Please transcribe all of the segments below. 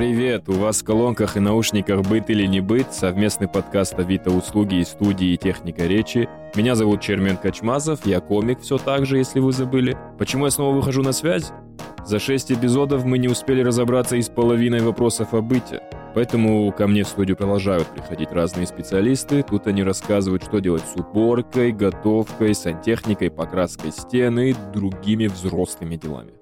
Привет! У вас в колонках и наушниках «Быт или не быт» совместный подкаст Авито услуги и студии «Техника речи». Меня зовут Чермен Качмазов, я комик все так же, если вы забыли. Почему я снова выхожу на связь? За шесть эпизодов мы не успели разобраться и с половиной вопросов о быте. Поэтому ко мне в студию продолжают приходить разные специалисты. Тут они рассказывают, что делать с уборкой, готовкой, сантехникой, покраской стены и другими взрослыми делами.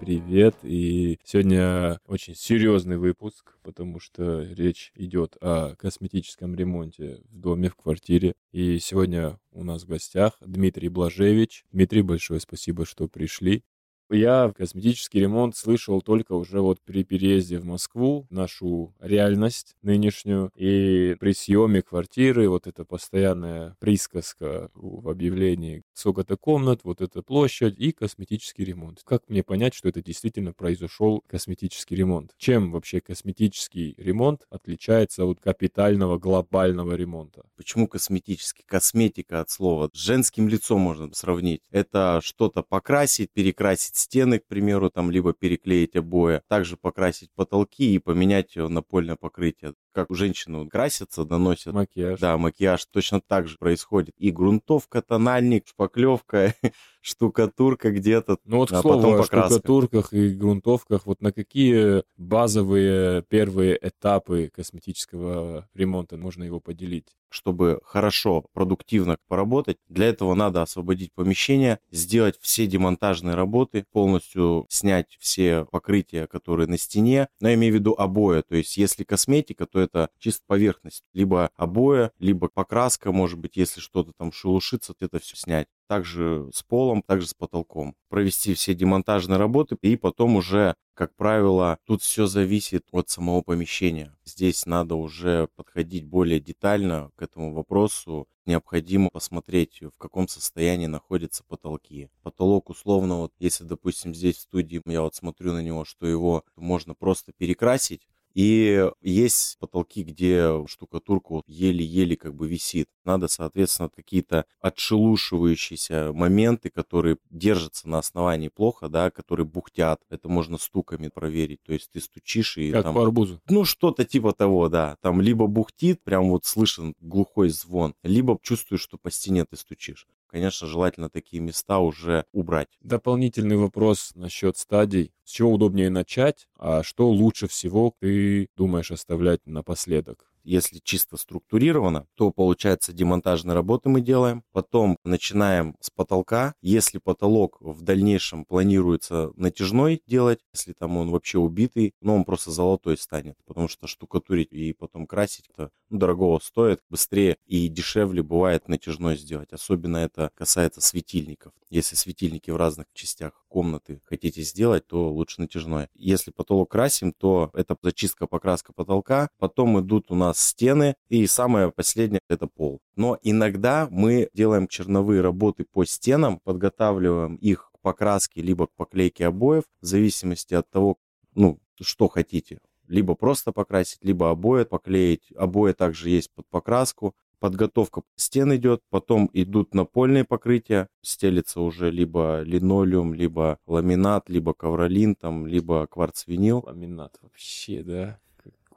Привет, и сегодня очень серьезный выпуск, потому что речь идет о косметическом ремонте в доме, в квартире. И сегодня у нас в гостях Дмитрий Блажевич. Дмитрий, большое спасибо, что пришли. Я косметический ремонт слышал только уже вот при переезде в Москву, нашу реальность нынешнюю, и при съеме квартиры, вот эта постоянная присказка в объявлении, сколько-то комнат, вот эта площадь и косметический ремонт. Как мне понять, что это действительно произошел косметический ремонт? Чем вообще косметический ремонт отличается от капитального глобального ремонта? Почему косметический? Косметика от слова. С женским лицом можно сравнить. Это что-то покрасить, перекрасить стены, к примеру, там либо переклеить обои, также покрасить потолки и поменять напольное покрытие. Как у женщины красятся, наносят макияж. Да, макияж точно так же происходит. И грунтовка, тональник, шпаклевка, штукатурка где-то. Ну вот, к а слову, потом о покраска. штукатурках и грунтовках, вот на какие базовые первые этапы косметического ремонта можно его поделить? чтобы хорошо, продуктивно поработать, для этого надо освободить помещение, сделать все демонтажные работы, полностью снять все покрытия, которые на стене, но я имею в виду обои, то есть если косметика, то это чисто поверхность, либо обоя, либо покраска, может быть, если что-то там шелушится, это все снять также с полом, также с потолком. Провести все демонтажные работы и потом уже, как правило, тут все зависит от самого помещения. Здесь надо уже подходить более детально к этому вопросу. Необходимо посмотреть, в каком состоянии находятся потолки. Потолок условно, вот если, допустим, здесь в студии я вот смотрю на него, что его можно просто перекрасить, и есть потолки, где штукатурка вот еле-еле как бы висит. Надо, соответственно, какие-то отшелушивающиеся моменты, которые держатся на основании плохо, да, которые бухтят. Это можно стуками проверить. То есть ты стучишь и Как там... по арбузу. Ну, что-то типа того, да. Там либо бухтит, прям вот слышен глухой звон, либо чувствуешь, что по стене ты стучишь. Конечно, желательно такие места уже убрать. Дополнительный вопрос насчет стадий. С чего удобнее начать, а что лучше всего ты думаешь оставлять напоследок? Если чисто структурировано, то получается демонтажные работы мы делаем. Потом начинаем с потолка. Если потолок в дальнейшем планируется натяжной делать, если там он вообще убитый, но он просто золотой станет, потому что штукатурить и потом красить это ну, дорогого стоит. Быстрее и дешевле бывает натяжной сделать. Особенно это касается светильников. Если светильники в разных частях комнаты хотите сделать, то лучше натяжной. Если потолок красим, то это зачистка, покраска потолка. Потом идут у нас стены. И самое последнее это пол. Но иногда мы делаем черновые работы по стенам, подготавливаем их к покраске либо к поклейке обоев, в зависимости от того, ну, что хотите. Либо просто покрасить, либо обои поклеить. Обои также есть под покраску подготовка стен идет, потом идут напольные покрытия, стелится уже либо линолеум, либо ламинат, либо ковролин, там, либо кварцвинил. Ламинат вообще, да?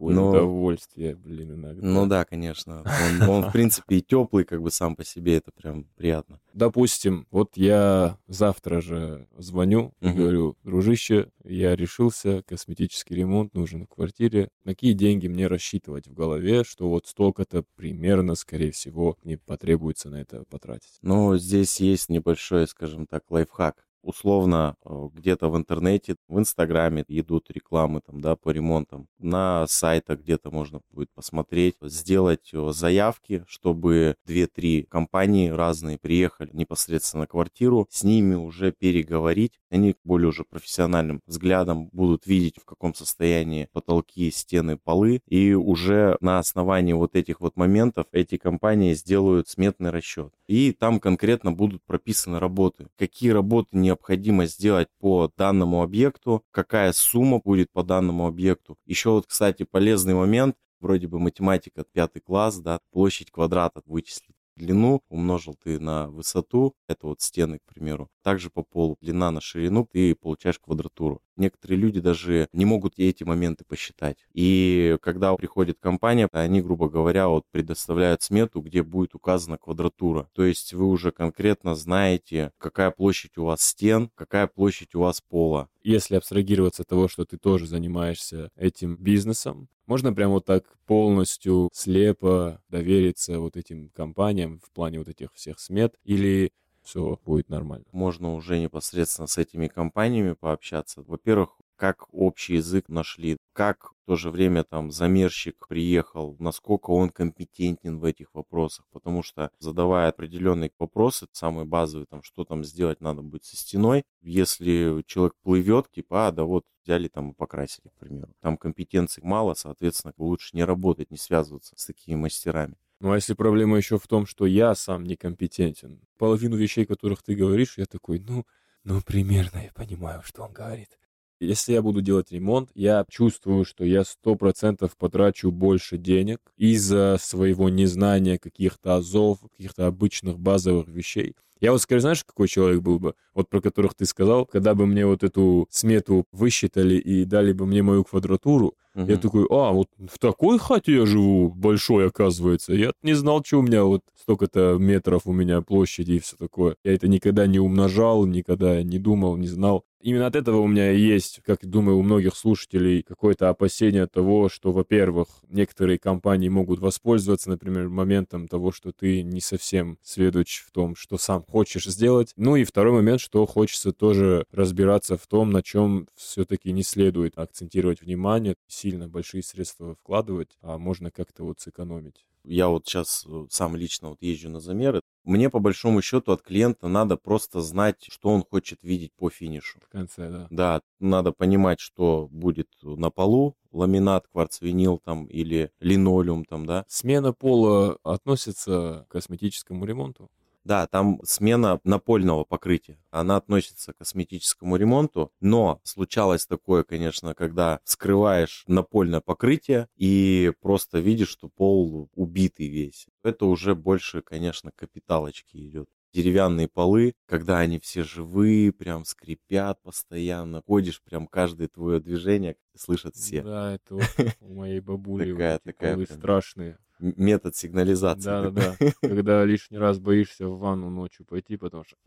Какое Но- удовольствие, блин, иногда. Ну да, конечно. Он, он, в принципе, и теплый, как бы сам по себе, это прям приятно. Допустим, вот я завтра же звоню и говорю, дружище, я решился, косметический ремонт нужен в квартире. На какие деньги мне рассчитывать в голове, что вот столько-то примерно, скорее всего, мне потребуется на это потратить? Но здесь есть небольшой, скажем так, лайфхак. Условно, э, где-то в интернете, в Инстаграме идут рекламы там, да, по ремонтам. На сайтах где-то можно будет посмотреть, сделать э, заявки, чтобы 2-3 компании разные приехали непосредственно на квартиру, с ними уже переговорить. Они более уже профессиональным взглядом будут видеть, в каком состоянии потолки, стены, полы. И уже на основании вот этих вот моментов эти компании сделают сметный расчет. И там конкретно будут прописаны работы. Какие работы необходимо сделать по данному объекту, какая сумма будет по данному объекту. Еще вот, кстати, полезный момент, вроде бы математика, пятый класс, да, площадь квадрата вычислить. Длину, умножил ты на высоту, это вот стены, к примеру. Также по полу, длина на ширину, ты получаешь квадратуру. Некоторые люди даже не могут эти моменты посчитать. И когда приходит компания, они, грубо говоря, вот предоставляют смету, где будет указана квадратура. То есть вы уже конкретно знаете, какая площадь у вас стен, какая площадь у вас пола. Если абстрагироваться от того, что ты тоже занимаешься этим бизнесом, можно прям вот так полностью слепо довериться вот этим компаниям в плане вот этих всех смет или все будет нормально. Можно уже непосредственно с этими компаниями пообщаться. Во-первых, как общий язык нашли, как в то же время там замерщик приехал, насколько он компетентен в этих вопросах, потому что задавая определенные вопросы, самые базовые, там, что там сделать надо будет со стеной, если человек плывет, типа, а, да вот взяли там и покрасили, к примеру. Там компетенций мало, соответственно, лучше не работать, не связываться с такими мастерами. Ну а если проблема еще в том, что я сам некомпетентен, половину вещей, которых ты говоришь, я такой, ну, ну, примерно я понимаю, что он говорит. Если я буду делать ремонт, я чувствую, что я сто процентов потрачу больше денег из-за своего незнания каких-то азов, каких-то обычных базовых вещей. Я вот скорее, знаешь, какой человек был бы, вот про которых ты сказал, когда бы мне вот эту смету высчитали и дали бы мне мою квадратуру, угу. я такой, а, вот в такой хате я живу, большой, оказывается. Я не знал, что у меня вот столько-то метров у меня площади и все такое. Я это никогда не умножал, никогда не думал, не знал. Именно от этого у меня есть, как думаю, у многих слушателей какое-то опасение того, что, во-первых, некоторые компании могут воспользоваться, например, моментом того, что ты не совсем сведущ в том, что сам хочешь сделать. Ну и второй момент, что хочется тоже разбираться в том, на чем все-таки не следует акцентировать внимание, сильно большие средства вкладывать, а можно как-то вот сэкономить. Я вот сейчас э, сам лично вот езжу на замеры. Мне по большому счету от клиента надо просто знать, что он хочет видеть по финишу. В конце, да. Да, надо понимать, что будет на полу, ламинат, кварцвинил там или линолеум там, да. Смена пола относится к косметическому ремонту? Да, там смена напольного покрытия. Она относится к косметическому ремонту, но случалось такое, конечно, когда скрываешь напольное покрытие и просто видишь, что пол убитый весь. Это уже больше, конечно, капиталочки идет деревянные полы, когда они все живые, прям скрипят постоянно. Ходишь, прям каждое твое движение слышат все. Да, это вот у моей бабули такая, такая полы страшные метод сигнализации. Да, да, да. Когда лишний раз боишься в ванну ночью пойти, потому что...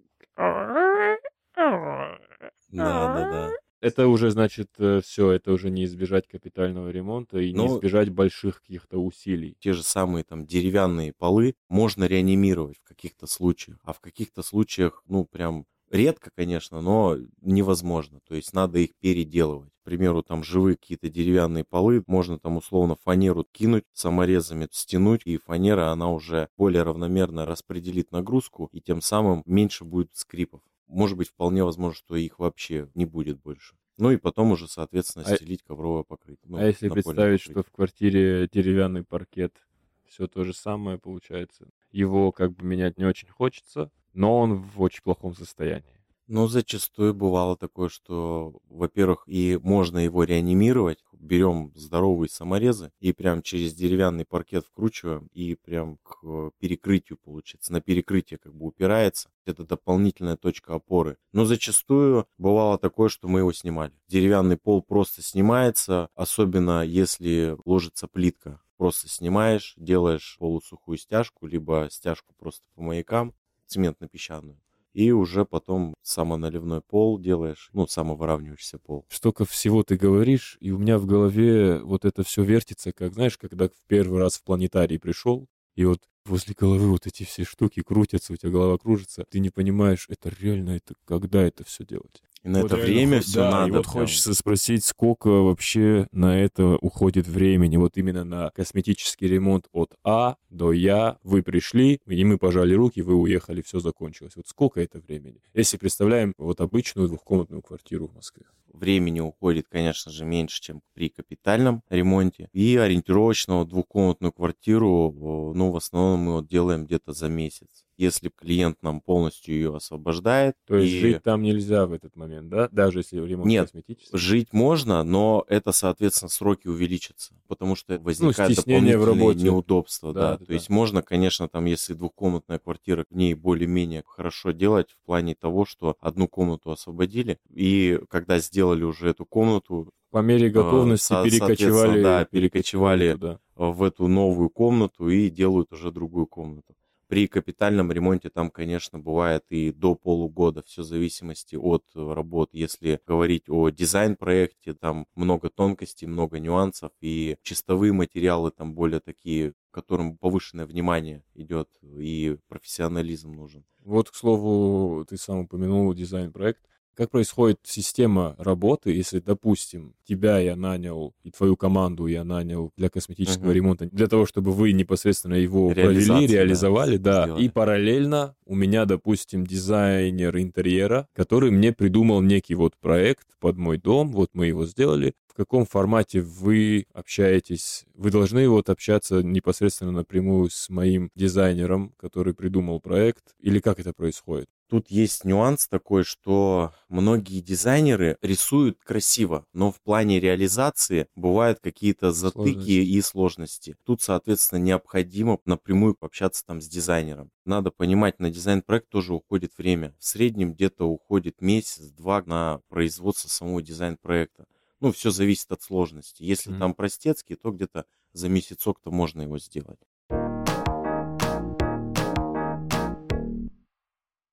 Да, да, да. Это уже, значит, э, все, это уже не избежать капитального ремонта и не ну, избежать больших каких-то усилий. Те же самые там деревянные полы можно реанимировать в каких-то случаях, а в каких-то случаях, ну, прям редко, конечно, но невозможно. То есть надо их переделывать. К примеру, там живые какие-то деревянные полы, можно там условно фанеру кинуть, саморезами стянуть, и фанера, она уже более равномерно распределит нагрузку, и тем самым меньше будет скрипов. Может быть, вполне возможно, что их вообще не будет больше. Ну и потом уже, соответственно, а стелить ковровое покрытие. Ну, а если представить, покрытие. что в квартире деревянный паркет, все то же самое получается. Его как бы менять не очень хочется, но он в очень плохом состоянии. Ну, зачастую бывало такое, что, во-первых, и можно его реанимировать. Берем здоровые саморезы и прям через деревянный паркет вкручиваем и прям к перекрытию получается. На перекрытие как бы упирается. Это дополнительная точка опоры. Но зачастую бывало такое, что мы его снимали. Деревянный пол просто снимается, особенно если ложится плитка просто снимаешь, делаешь полусухую стяжку, либо стяжку просто по маякам, цементно-песчаную. И уже потом самоналивной пол делаешь, ну, самовыравнивающийся пол. Столько всего ты говоришь, и у меня в голове вот это все вертится, как, знаешь, когда в первый раз в планетарий пришел, и вот возле головы вот эти все штуки крутятся, у тебя голова кружится, ты не понимаешь, это реально, это когда это все делать. И на вот это время все да, надо. И вот прям. хочется спросить, сколько вообще на это уходит времени, вот именно на косметический ремонт от А до Я. Вы пришли, и мы пожали руки, вы уехали, все закончилось. Вот сколько это времени? Если представляем вот обычную двухкомнатную квартиру в Москве. Времени уходит, конечно же, меньше, чем при капитальном ремонте. И ориентировочно двухкомнатную квартиру, ну, в основном мы вот делаем где-то за месяц. Если клиент нам полностью ее освобождает. То есть и... жить там нельзя в этот момент, да? Даже если ремонт Нет, косметический? жить можно, но это, соответственно, сроки увеличатся, потому что возникает ну, стеснение в работе. неудобства. Да, да, да. да То есть можно, конечно, там, если двухкомнатная квартира, в ней более-менее хорошо делать в плане того, что одну комнату освободили, и когда сделали уже эту комнату, по мере готовности со- перекочевали, да, перекочевали туда. в эту новую комнату и делают уже другую комнату. При капитальном ремонте там, конечно, бывает и до полугода, все в зависимости от э, работ. Если говорить о дизайн-проекте, там много тонкостей, много нюансов, и чистовые материалы там более такие, которым повышенное внимание идет, и профессионализм нужен. Вот, к слову, ты сам упомянул дизайн-проект. Как происходит система работы, если, допустим, тебя я нанял и твою команду я нанял для косметического Мгм. ремонта, для того, чтобы вы непосредственно его провели, да, реализовали, да, сделали. и параллельно у меня, допустим, дизайнер интерьера, который мне придумал некий вот проект под мой дом, вот мы его сделали, в каком формате вы общаетесь? Вы должны вот общаться непосредственно напрямую с моим дизайнером, который придумал проект, или как это происходит? Тут есть нюанс такой, что многие дизайнеры рисуют красиво, но в плане реализации бывают какие-то затыки Сложности. и сложности. Тут, соответственно, необходимо напрямую пообщаться там с дизайнером. Надо понимать, на дизайн-проект тоже уходит время. В среднем где-то уходит месяц-два на производство самого дизайн-проекта. Ну, все зависит от сложности. Если Мгм. там простецкий, то где-то за месяцок-то можно его сделать.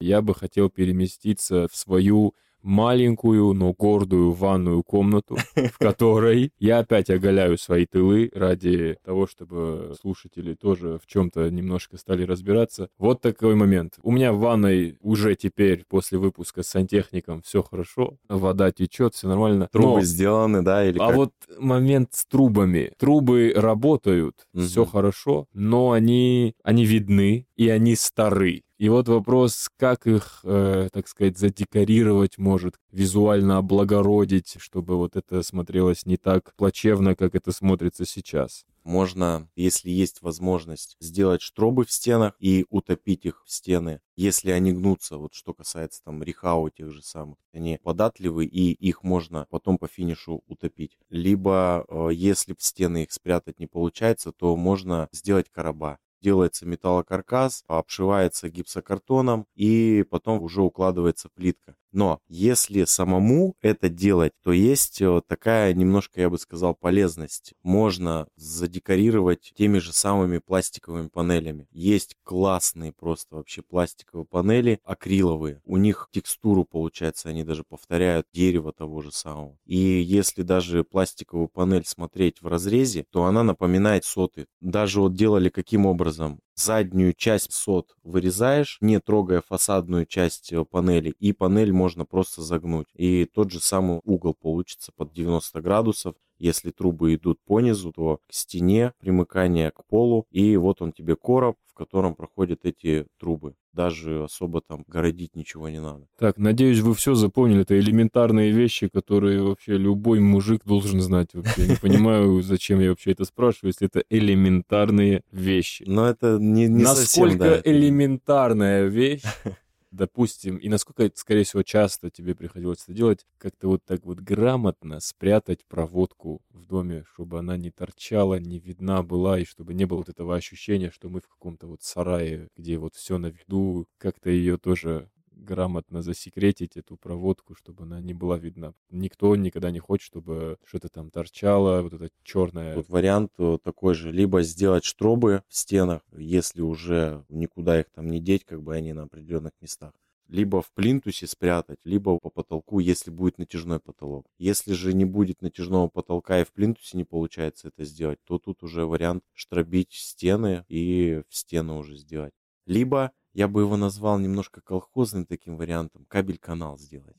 Я бы хотел переместиться в свою маленькую, но гордую ванную комнату, в которой я опять оголяю свои тылы ради того, чтобы слушатели тоже в чем-то немножко стали разбираться. Вот такой момент. У меня в ванной уже теперь после выпуска с сантехником все хорошо, вода течет, все нормально. Трубы Но- сделаны, да, или а как? вот момент с трубами. Трубы работают, Мгм. все хорошо, но они, они видны и они стары. И вот вопрос, как их, э, так сказать, задекорировать может, визуально облагородить, чтобы вот это смотрелось не так плачевно, как это смотрится сейчас. Можно, если есть возможность, сделать штробы в стенах и утопить их в стены. Если они гнутся, вот что касается там рехау тех же самых, они податливы и их можно потом по финишу утопить. Либо, э, если в стены их спрятать не получается, то можно сделать короба. Делается металлокаркас, обшивается гипсокартоном и потом уже укладывается плитка. Но если самому это делать, то есть э, такая немножко, я бы сказал, полезность. Можно задекорировать теми же самыми пластиковыми панелями. Есть классные просто вообще пластиковые панели, акриловые. У них текстуру, получается, они даже повторяют дерево того же самого. И если даже пластиковую панель смотреть в разрезе, то она напоминает соты. Даже вот делали каким образом? Заднюю часть сот вырезаешь, не трогая фасадную часть э, панели, и панель можно просто загнуть. И тот же самый угол получится под 90 градусов. Если трубы идут по низу, то к стене, примыкание к полу, и вот он тебе короб, в котором проходят эти трубы. Даже особо там городить ничего не надо. Так, надеюсь, вы все запомнили. Это элементарные вещи, которые вообще любой мужик должен знать. Вообще не понимаю, зачем я вообще это спрашиваю, если это элементарные вещи. Но это не, не насколько совсем, да, элементарная вещь, допустим, и насколько, скорее всего, часто тебе приходилось это делать, как-то вот так вот грамотно спрятать проводку в доме, чтобы она не торчала, не видна была, и чтобы не было вот этого ощущения, что мы в каком-то вот сарае, где вот все на виду, как-то ее тоже грамотно засекретить эту проводку, чтобы она не была видна. Никто никогда не хочет, чтобы что-то там торчало, вот это черное. Тут вариант э, такой же. Либо сделать штробы в стенах, если уже никуда их там не деть, как бы они на определенных местах. Либо в плинтусе спрятать, либо по потолку, если будет натяжной потолок. Если же не будет натяжного потолка и в плинтусе не получается это сделать, то тут уже вариант штробить стены и в стену уже сделать. Либо я бы его назвал немножко колхозным таким вариантом, кабель-канал сделать.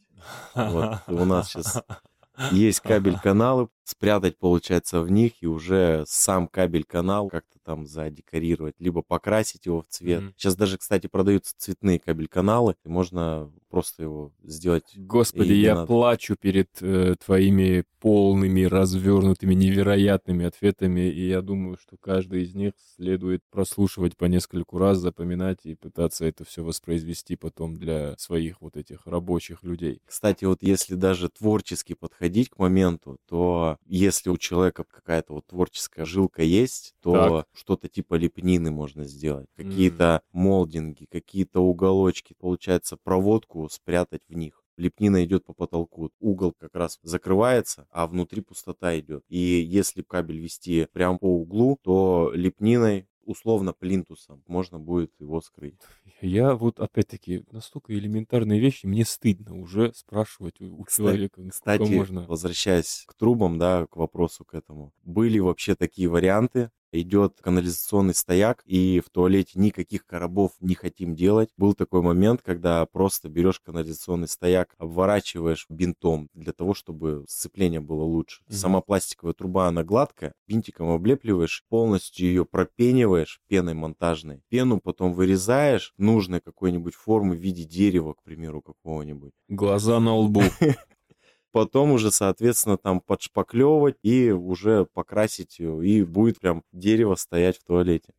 Вот у нас сейчас есть кабель-каналы спрятать, получается, в них и уже сам кабель-канал как-то там задекорировать, либо покрасить его в цвет. Мгм. Сейчас даже, кстати, продаются цветные кабель-каналы, и можно просто его сделать. Господи, я надо. плачу перед э, твоими полными, развернутыми, невероятными ответами, и я думаю, что каждый из них следует прослушивать по нескольку раз, запоминать и пытаться это все воспроизвести потом для своих вот этих рабочих людей. Кстати, вот если даже творчески подходить к моменту, то если у человека какая-то вот творческая жилка есть, то что-то типа лепнины можно сделать. Какие-то молдинги, какие-то уголочки. Получается, проводку спрятать в них. Лепнина идет по потолку. Угол как раз закрывается, а внутри пустота идет. И если кабель вести прямо по углу, то лепниной условно плинтусом можно будет его скрыть. Я вот, опять-таки, настолько элементарные вещи, мне стыдно уже спрашивать у, у Кстати- человека, Кстати, можно... возвращаясь к трубам, да, к вопросу к этому. Были вообще такие варианты. Идет канализационный стояк, и в туалете никаких коробов не хотим делать. Был такой момент, когда просто берешь канализационный стояк, обворачиваешь бинтом для того, чтобы сцепление было лучше. Мгм. Сама пластиковая труба, она гладкая, бинтиком облепливаешь, полностью ее пропениваешь пеной монтажной. Пену потом вырезаешь нужной какой-нибудь формы в виде дерева, к примеру, какого-нибудь. Глаза на лбу. потом уже, соответственно, там подшпаклевывать и уже покрасить ее, и будет прям дерево стоять в туалете.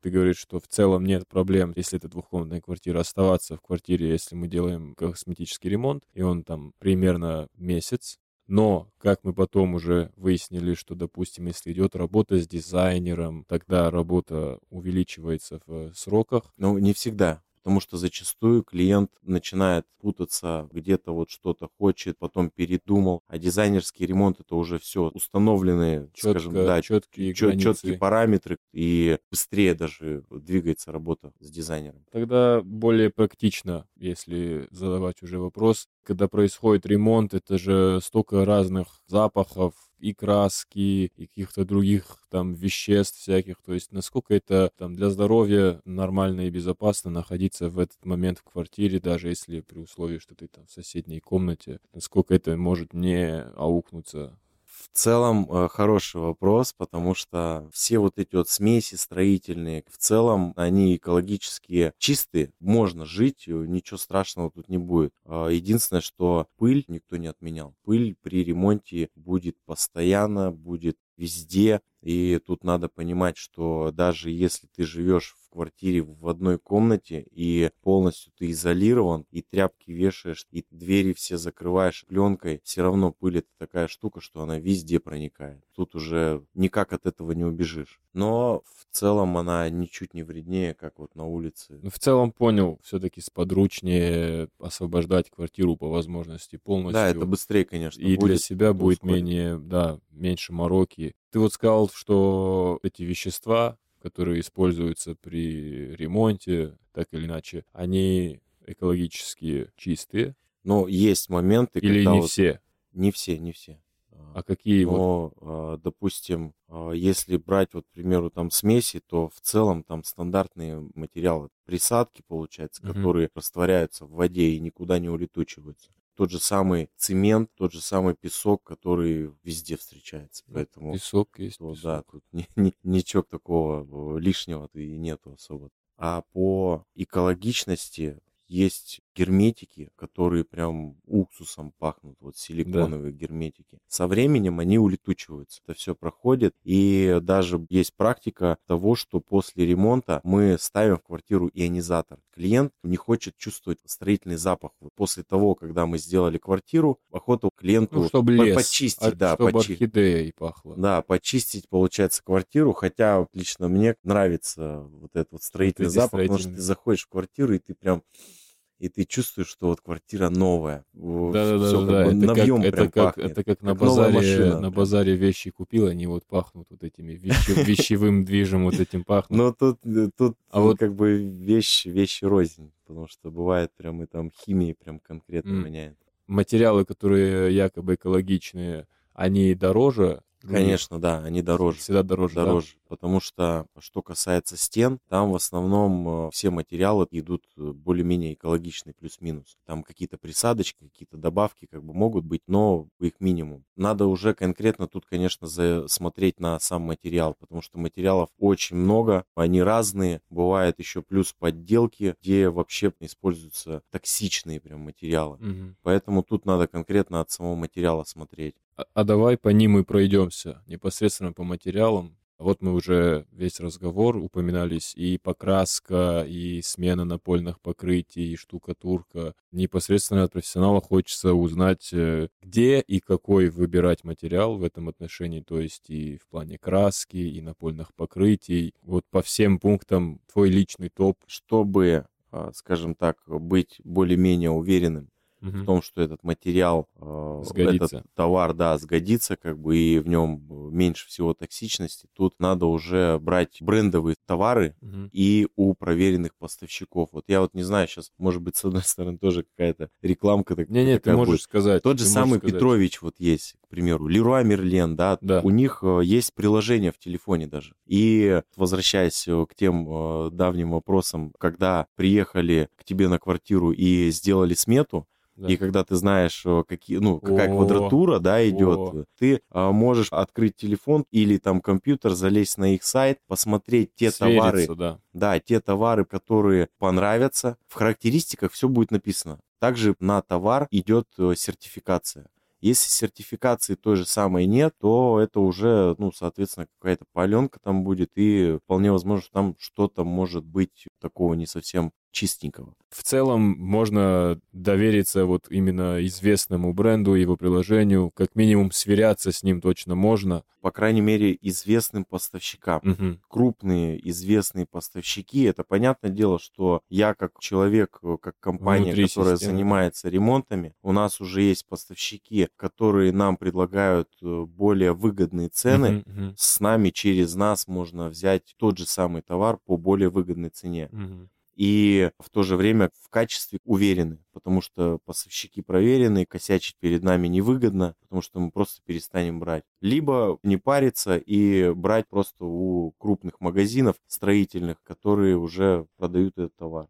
Ты говоришь, что в целом нет проблем, если это двухкомнатная квартира, оставаться в квартире, если мы делаем косметический ремонт, и он там примерно месяц. Но, как мы потом уже выяснили, что, допустим, если идет работа с дизайнером, тогда работа увеличивается в сроках. Но не всегда. Потому что зачастую клиент начинает путаться, где-то вот что-то хочет, потом передумал. А дизайнерский ремонт это уже все установленные, скажем, Четко, да, четкие границы. четкие параметры, и быстрее даже двигается работа с дизайнером. Тогда более практично, если задавать уже вопрос, когда происходит ремонт, это же столько разных запахов, и краски, и каких-то других там веществ всяких. То есть насколько это там для здоровья нормально и безопасно находиться в этот момент в квартире, даже если при условии, что ты там в соседней комнате, насколько это может не аукнуться В целом э, хороший вопрос, потому что все вот эти вот смеси строительные, в целом они экологически чистые, можно жить, э, ничего страшного тут не будет. А, Единственное, что пыль никто не отменял. Пыль при ремонте будет постоянно, будет везде, и тут надо понимать, что даже если ты живешь в квартире в одной комнате и полностью ты изолирован, и тряпки вешаешь, и двери все закрываешь пленкой, все равно пыль это такая штука, что она везде проникает. Тут уже никак от этого не убежишь. Но в целом она ничуть не вреднее, как вот на улице. Ну, в целом понял, все-таки сподручнее освобождать квартиру по возможности полностью. Да, это быстрее, конечно, и для будет. себя будет ускорит. менее, да, меньше мороки. Ты вот сказал, что эти вещества, которые используются при ремонте, так или иначе, они экологически чистые Но есть моменты, или когда не вот- все? Не все, не все. А какие вот? Но, а, допустим, а, если брать, вот, к примеру, там смеси, то в целом там стандартные материалы, присадки, получается, Мгм. которые растворяются в воде и никуда не улетучиваются. Тот же самый цемент, тот же самый песок, который везде встречается. Поэтому, Песок есть то, песок. да, тут ни- ни- ничего такого э, лишнего и нету особо. А по экологичности есть герметики, которые прям уксусом пахнут, вот силиконовые герметики. Со временем они улетучиваются, это все проходит, и даже есть практика того, что после ремонта мы ставим в квартиру ионизатор. Клиент не хочет чувствовать строительный запах. Вот после того, когда мы сделали квартиру, охота клиенту Ну, чтобы лес, почистить, а- да, чтобы почи- орхидеей пахло. да, почистить, получается, квартиру, хотя вот лично мне нравится вот этот вот строительный эти запах, потому что ты заходишь в квартиру, и ты прям и ты чувствуешь, что вот квартира новая. Да, да, да, да, Это как, навьем это как, это как на Как новая базаре, машина на базаре вещи купил, они вот пахнут вот этими вещевым движем вот этим пахнут. Но тут, э, тут А вот- как бы вещи, вещи рознь, потому что бывает прям и там химии прям конкретно М. воняет. Материалы, которые якобы экологичные, они дороже. Конечно, да, они дороже. Всегда дороже, да? дороже, потому что что касается стен, там в основном э, все материалы идут э, более-менее экологичные, плюс-минус. Там какие-то присадочки, какие-то добавки как бы могут быть, но их минимум. Надо уже конкретно тут, конечно, смотреть на сам материал, потому что материалов очень много, они разные. Бывает еще плюс подделки, где вообще используются токсичные прям материалы. Мгм. Поэтому тут надо конкретно от самого материала смотреть. А, а давай по ним и пройдемся, непосредственно по материалам. Вот мы уже весь разговор упоминались и покраска, и смена напольных покрытий, и штукатурка. Непосредственно от профессионала хочется узнать, э, где и какой выбирать материал в этом отношении, то есть и в плане краски, и напольных покрытий. Вот по всем пунктам твой личный топ. Чтобы, а, скажем так, быть более-менее уверенным в Мгм. том, что этот материал, э, Сгодится. этот товар, да, сгодится, как бы, и в нем меньше всего токсичности, тут надо уже брать брендовые товары Мгм. и у проверенных поставщиков. Вот я вот не знаю, сейчас, может быть, с одной стороны, тоже какая-то рекламка так- Не-не, ты такая можешь будет. сказать. Тот же ты самый сказать. Петрович вот есть, к примеру, Леруа Мерлен, да, Да. у них э, есть приложение в телефоне даже. И возвращаясь э, к тем э, давним вопросам, когда приехали к тебе на квартиру и сделали смету, Да. и когда ты знаешь, э, какие, ну, какая О, квадратура, да, идет, о. ты а, можешь открыть телефон или там компьютер, залезть на их сайт, посмотреть те товары, Свериться, да. да, те товары, которые понравятся. В характеристиках все будет написано. Также на товар идет э, сертификация. Если сертификации той же самой нет, то это уже, ну, соответственно, какая-то паленка там будет, и вполне возможно, что там что-то может быть такого не совсем чистенького. В целом можно довериться вот именно известному бренду, его приложению, как минимум сверяться с ним точно можно. По крайней мере, известным поставщикам. Мгм. крупные известные поставщики, это понятное дело, что я как человек, как компания, Внутри которая системы. занимается ремонтами, у нас уже есть поставщики, которые нам предлагают э, более выгодные цены. Мгм, мгм, С нами через нас можно взять тот же самый товар по более выгодной цене. мгм. И в то же время в качестве уверены, потому что поставщики проверены, косячить перед нами невыгодно, потому что мы просто перестанем брать. Либо не париться и брать просто у крупных магазинов строительных, которые уже продают этот товар.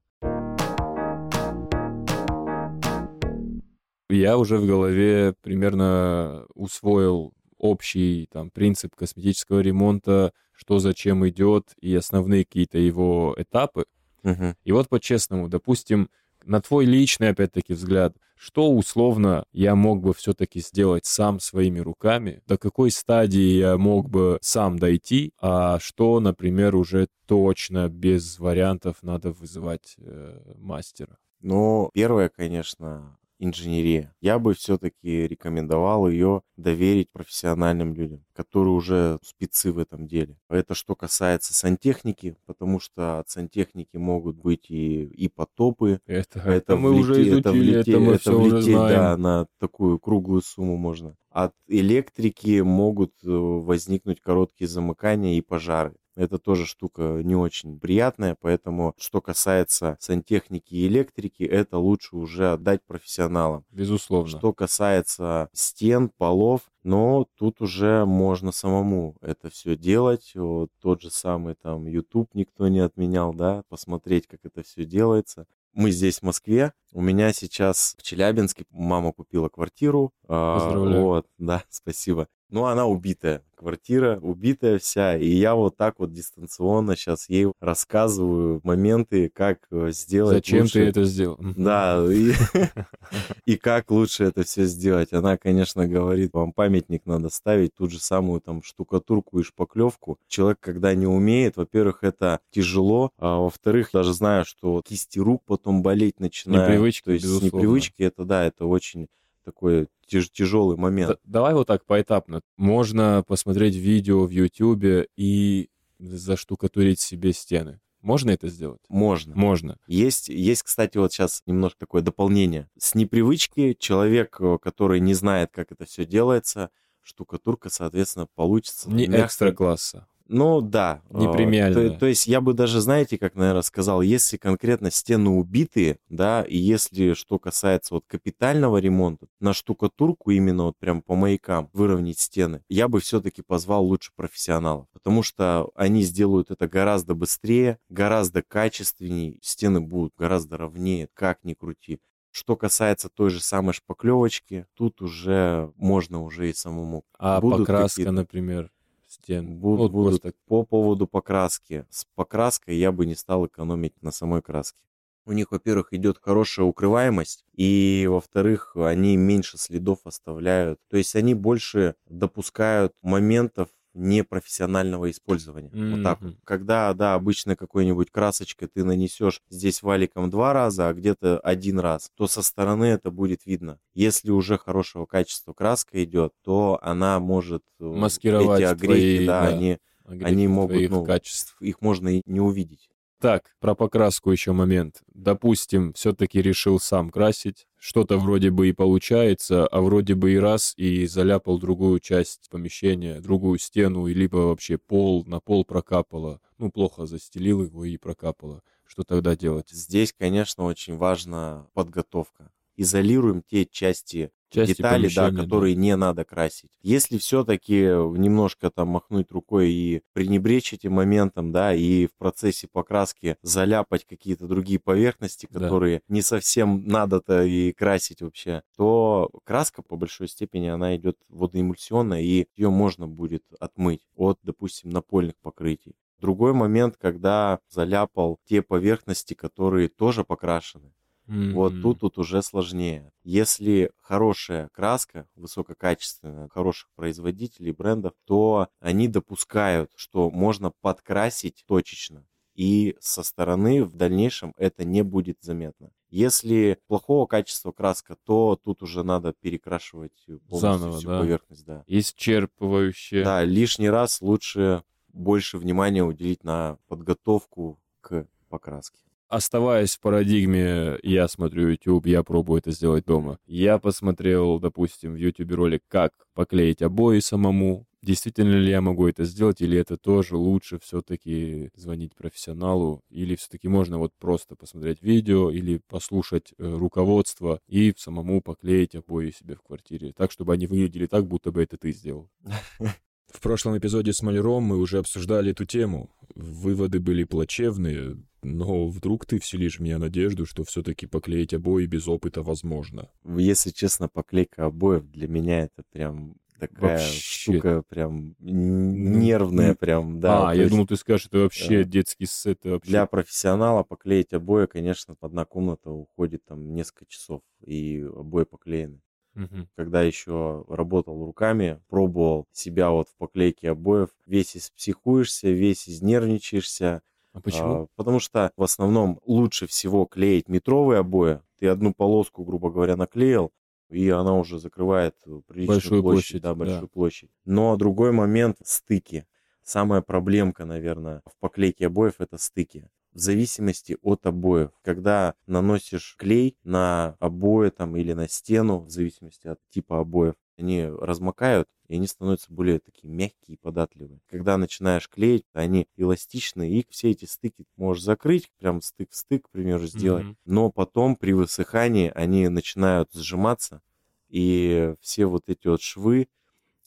Я уже в голове примерно усвоил общий там принцип косметического ремонта, что зачем идет и основные какие-то его этапы. Мгм. И вот по-честному, допустим, на твой личный, опять-таки, взгляд, что условно я мог бы все-таки сделать сам своими руками, до какой стадии я мог бы сам дойти, а что, например, уже точно без вариантов надо вызывать э, мастера. Но первое, конечно, инженерия. Я бы все-таки рекомендовал ее доверить профессиональным людям, которые уже спецы в этом деле. Это что касается сантехники, потому что от сантехники могут быть и, и потопы, Это, это, это мы уже влете- это изучили, это, влете- мы это все уже влететь, знаем. да, на такую круглую сумму можно. От электрики могут э, возникнуть короткие замыкания и пожары. Это тоже штука не очень приятная, поэтому что касается сантехники и электрики, это лучше уже отдать профессионалам. Безусловно. Что касается стен, полов, но тут уже можно самому это все делать. Вот тот же самый там YouTube никто не отменял, да, посмотреть, как это все делается. Мы здесь, в Москве. У меня сейчас в Челябинске мама купила квартиру. А, Поздравляю. Вот, да, спасибо. Ну, она убитая. Квартира убитая вся. И я вот так вот дистанционно сейчас ей рассказываю моменты, как э, сделать Зачем лучше. ты это сделал? Да, и, и как лучше это все сделать. Она, конечно, говорит, вам памятник надо ставить, ту же самую там штукатурку и шпаклевку. Человек, когда не умеет, во-первых, это тяжело, а во-вторых, даже знаю, что кисти рук потом болеть начинают. Непривычки, То есть непривычки, это да, это очень такой тяж- тяжелый момент. Давай вот так поэтапно. Можно посмотреть видео в Ютубе и заштукатурить себе стены. Можно это сделать? Можно. Можно. Есть, есть, кстати, вот сейчас немножко такое дополнение. С непривычки человек, э, который не знает, как это все делается, штукатурка, соответственно, получится. Не мягко. экстра класса. Ну да. Не премиальная. То, то есть я бы даже, знаете, как, наверное, сказал, если конкретно стены убитые, да, и если что касается вот капитального ремонта, на штукатурку именно вот прям по маякам выровнять стены, я бы все-таки позвал лучше профессионалов, потому что они сделают это гораздо быстрее, гораздо качественнее, стены будут гораздо ровнее, как ни крути. Что касается той же самой шпаклевочки, тут уже можно уже и самому. А Будут покраска, например, стен. Буд- Вот будут просто по поводу покраски. С покраской я бы не стал экономить на самой краске. У них, во-первых, идет хорошая укрываемость, и, во-вторых, они меньше следов оставляют. То есть они больше допускают моментов непрофессионального использования. Вот так вот. Мгм. Когда, да, обычно какой-нибудь красочкой ты нанесешь здесь валиком два раза, а где-то один раз, то со стороны это будет видно. Если уже хорошего качества краска идет, то она может э, Маскировать эти огрехи, твои, да, да. они, они могут, ну, качеств. их можно и не увидеть. Так, про покраску еще момент. Допустим, все-таки решил сам красить. Что-то вроде бы и получается, а вроде бы и раз, и заляпал другую часть помещения, другую стену, и либо вообще пол, на пол прокапало. Ну, плохо застелил его и прокапало. Что тогда делать? Здесь, конечно, очень важна подготовка. Изолируем те части, Части детали, да, помещения, да. которые не надо красить. Если все-таки немножко там махнуть рукой и пренебречь этим моментом, да, и в процессе покраски заляпать какие-то другие поверхности, Да. которые не совсем надо-то и красить вообще, то краска по большой степени она идет водоэмульсионная, и ее можно будет отмыть от, допустим, напольных покрытий. Другой момент, когда заляпал те поверхности, которые тоже покрашены. Вот М, тут, тут уже сложнее. Если хорошая краска, высококачественная, хороших производителей, брендов, то они допускают, что можно подкрасить точечно. И со стороны в дальнейшем это не будет заметно. Если плохого качества краска, то тут уже надо перекрашивать полностью Заново, всю да. поверхность. Да. Исчерпывающее. да, лишний раз лучше больше внимания уделить на подготовку к покраске. Оставаясь в парадигме, я смотрю YouTube, я пробую это сделать дома. Я посмотрел, допустим, в YouTube ролик, как поклеить обои самому. Действительно ли я могу это сделать, или это тоже лучше все-таки звонить профессионалу, или все-таки можно вот просто посмотреть видео или послушать э, руководство и самому поклеить обои себе в квартире, так, чтобы они выглядели так, будто бы это ты сделал. В прошлом эпизоде с Маляром мы уже обсуждали эту тему. Выводы были плачевные, но вдруг ты вселишь в меня надежду, что все-таки поклеить обои без опыта возможно. Если честно, поклейка обоев для меня это прям такая Вообще. штука прям н- нервная ну, прям, да. а, я есть думал, ты скажешь, это вообще э, детский сет. Вообще... Для профессионала поклеить обои, конечно, одна комната уходит там несколько часов, и обои поклеены. Мгм. Когда еще работал руками, пробовал себя вот в поклейке обоев, весь испсихуешься, весь изнервничаешься, А почему? а, потому что в основном лучше всего клеить метровые обои. Ты одну полоску, грубо говоря, наклеил, и она уже закрывает э, приличную Большую площадь, площадь, да, да. большую площадь. Но другой момент — стыки. Самая проблемка, наверное, в поклейке обоев — это стыки. В зависимости от обоев. Когда наносишь клей на обои там, или на стену, в зависимости от типа обоев, они размокают, и они становятся более такие мягкие и податливые. Когда начинаешь клеить, они эластичные, и все эти стыки можешь закрыть, прям стык в стык, к примеру, сделать. Мгм. Но потом при высыхании они начинают сжиматься, и все вот эти вот швы,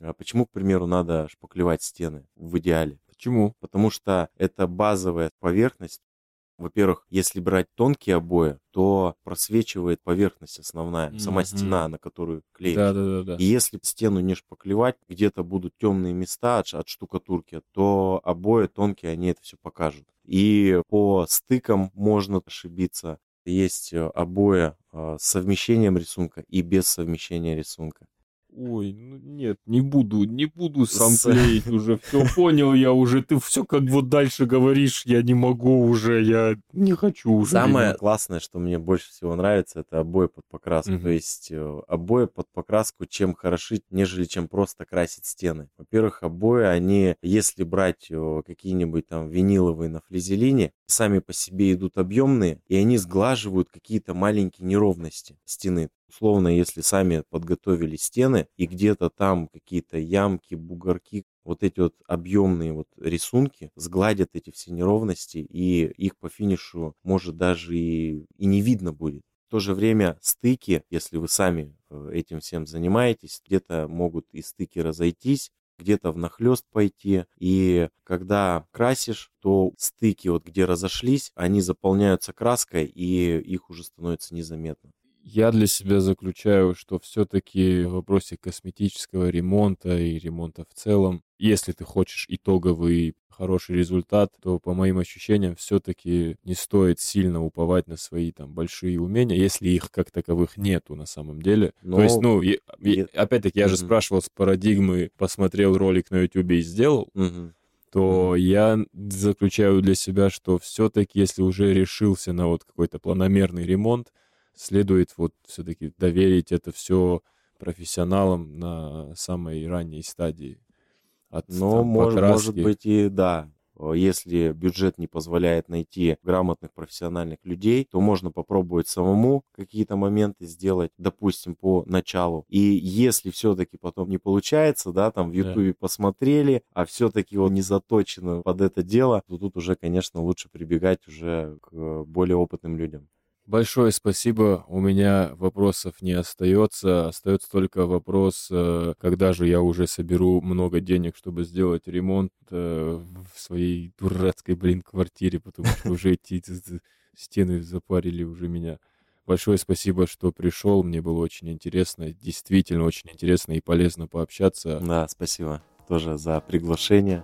а почему, к примеру, надо шпаклевать стены в идеале? Почему? Потому что это базовая поверхность. Во-первых, если брать тонкие обои, то просвечивает поверхность основная, сама Мгм. стена, на которую клеишь. Да, да, да, да. И если стену не шпаклевать, где-то будут темные места от, от штукатурки, то обои тонкие, они это все покажут. И по стыкам можно ошибиться. Есть э, обои э, с совмещением рисунка и без совмещения рисунка. Ой, ну нет, не буду, не буду сам С- клеить уже. Все понял я уже. Ты все как вот дальше говоришь, я не могу уже, я не хочу уже. Самое классное, что мне больше всего нравится, это обои под покраску. Мгм. То есть э, обои под покраску чем хороши, нежели чем просто красить стены. Во-первых, обои, они, если брать э, какие-нибудь там виниловые на флизелине, сами по себе идут объемные, и они сглаживают какие-то маленькие неровности стены. Условно, если сами подготовили стены, и где-то там какие-то ямки, бугорки, вот эти вот объемные вот рисунки сгладят эти все неровности, и их по финишу может даже и, и не видно будет. В то же время стыки, если вы сами э, этим всем занимаетесь, где-то могут и стыки разойтись, где-то внахлёст пойти. И когда красишь, то стыки, вот где разошлись, они заполняются краской, и их уже становится незаметно. Я для себя заключаю, что все-таки в вопросе косметического ремонта и ремонта в целом, если ты хочешь итоговый хороший результат, то, по моим ощущениям, все-таки не стоит сильно уповать на свои там большие умения, если их как таковых нету на самом деле. Но... То есть, ну, и, и, опять-таки, я mm-hmm. же спрашивал с парадигмы, посмотрел ролик на YouTube и сделал. Mm-hmm то я заключаю для себя, что все-таки, если уже решился на вот какой-то планомерный ремонт, следует вот все-таки доверить это все профессионалам на самой ранней стадии. От, Но там, может, может быть и да, если бюджет не позволяет найти грамотных профессиональных людей, то можно попробовать самому какие-то моменты сделать, допустим, по началу. И если все-таки потом не получается, да, там в Ютубе да. посмотрели, а все-таки он не заточен под это дело, то тут уже, конечно, лучше прибегать уже к более опытным людям. Большое спасибо. У меня вопросов не остается. Остается только вопрос, э, когда же я уже соберу много денег, чтобы сделать ремонт э, в своей дурацкой, блин, квартире, потому что уже эти стены запарили уже меня. Большое спасибо, что пришел. Мне было очень интересно, действительно очень интересно и полезно пообщаться. Да, спасибо тоже за приглашение.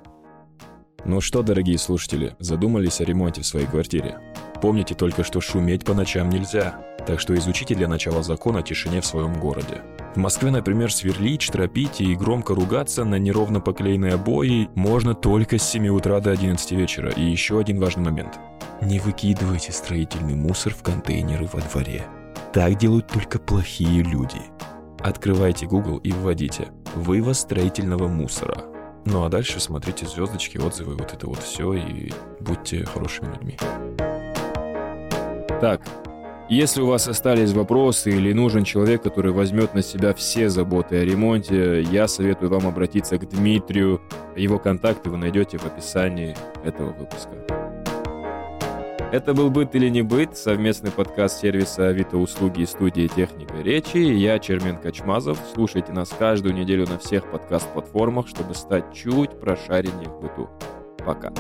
Ну что, дорогие слушатели, задумались о ремонте в своей квартире? Помните только, что шуметь по ночам нельзя, так что изучите для начала закон о тишине в своем городе. В Москве, например, сверлить, штропить и громко ругаться на неровно поклеенные обои можно только с 7 утра до 11 вечера. И еще один важный момент. Не выкидывайте строительный мусор в контейнеры во дворе. Так делают только плохие люди. Открывайте Google и вводите «Вывоз строительного мусора». Ну а дальше смотрите звездочки, отзывы, вот это вот все, и будьте хорошими людьми. Так, если у вас остались вопросы или нужен человек, который возьмет на себя все заботы о ремонте, я советую вам обратиться к Дмитрию. Его контакты вы найдете в описании этого выпуска. Это был «Быт или не быт» совместный подкаст сервиса Авито услуги и студии «Техника речи». Я Чермен Качмазов. Слушайте нас каждую неделю на всех подкаст-платформах, чтобы стать чуть прошареннее в быту. Пока.